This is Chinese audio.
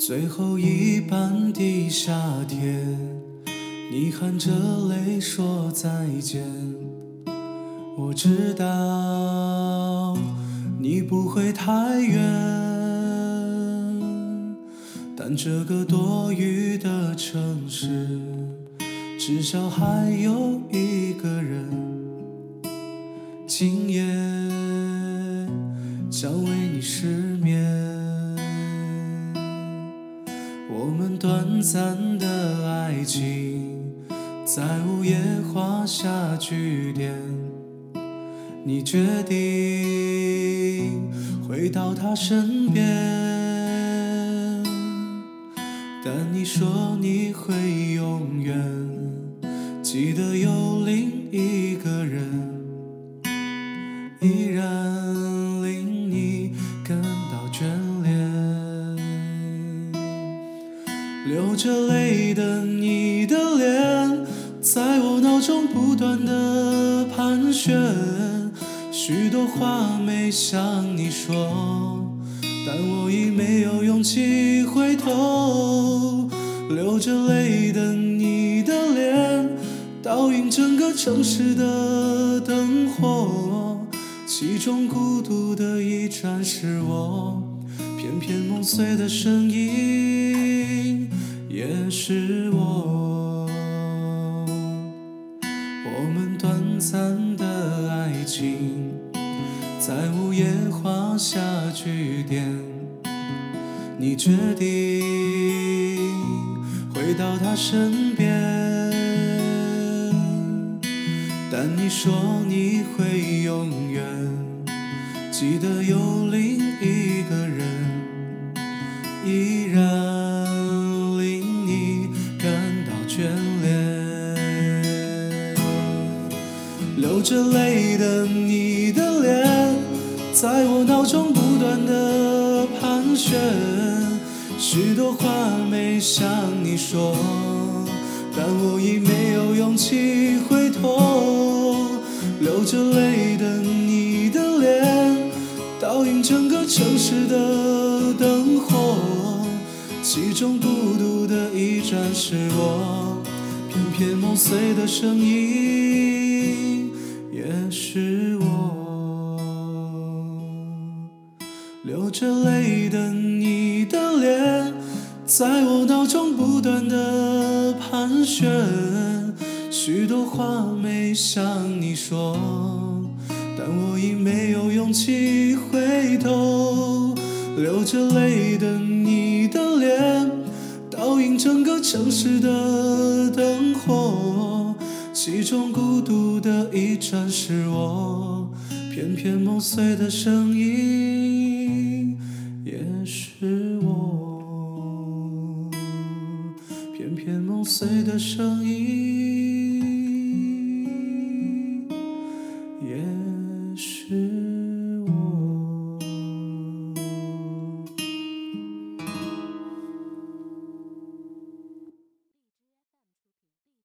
最后一班的夏天，你含着泪说再见。我知道你不会太远，但这个多雨的城市，至少还有一个人，今夜短暂的爱情，在午夜画下句点。你决定回到他身边，但你说你会永远记得有另一着泪的你的脸，在我脑中不断的盘旋。许多话没向你说，但我已没有勇气回头。流着泪的你的脸，倒映整个城市的灯火，其中孤独的一盏是我，片片梦碎的声音也是我。我们短暂的爱情，在午夜画下句点。你决定回到他身边，但你说你会永远记得有另一个人，依然流着泪的你的脸，在我脑中不断的盘旋，许多话没向你说，但我已没有勇气回头。流着泪的你的脸，倒映整个城市的灯火，其中孤独的一盏是我，偏偏梦碎的声音着泪的你的脸，在我脑中不断的盘旋，许多话没向你说，但我已没有勇气回头。流着泪的你的脸，倒映整个城市的灯火，其中孤独的一盏是我，偏偏梦碎的声音碎的声音。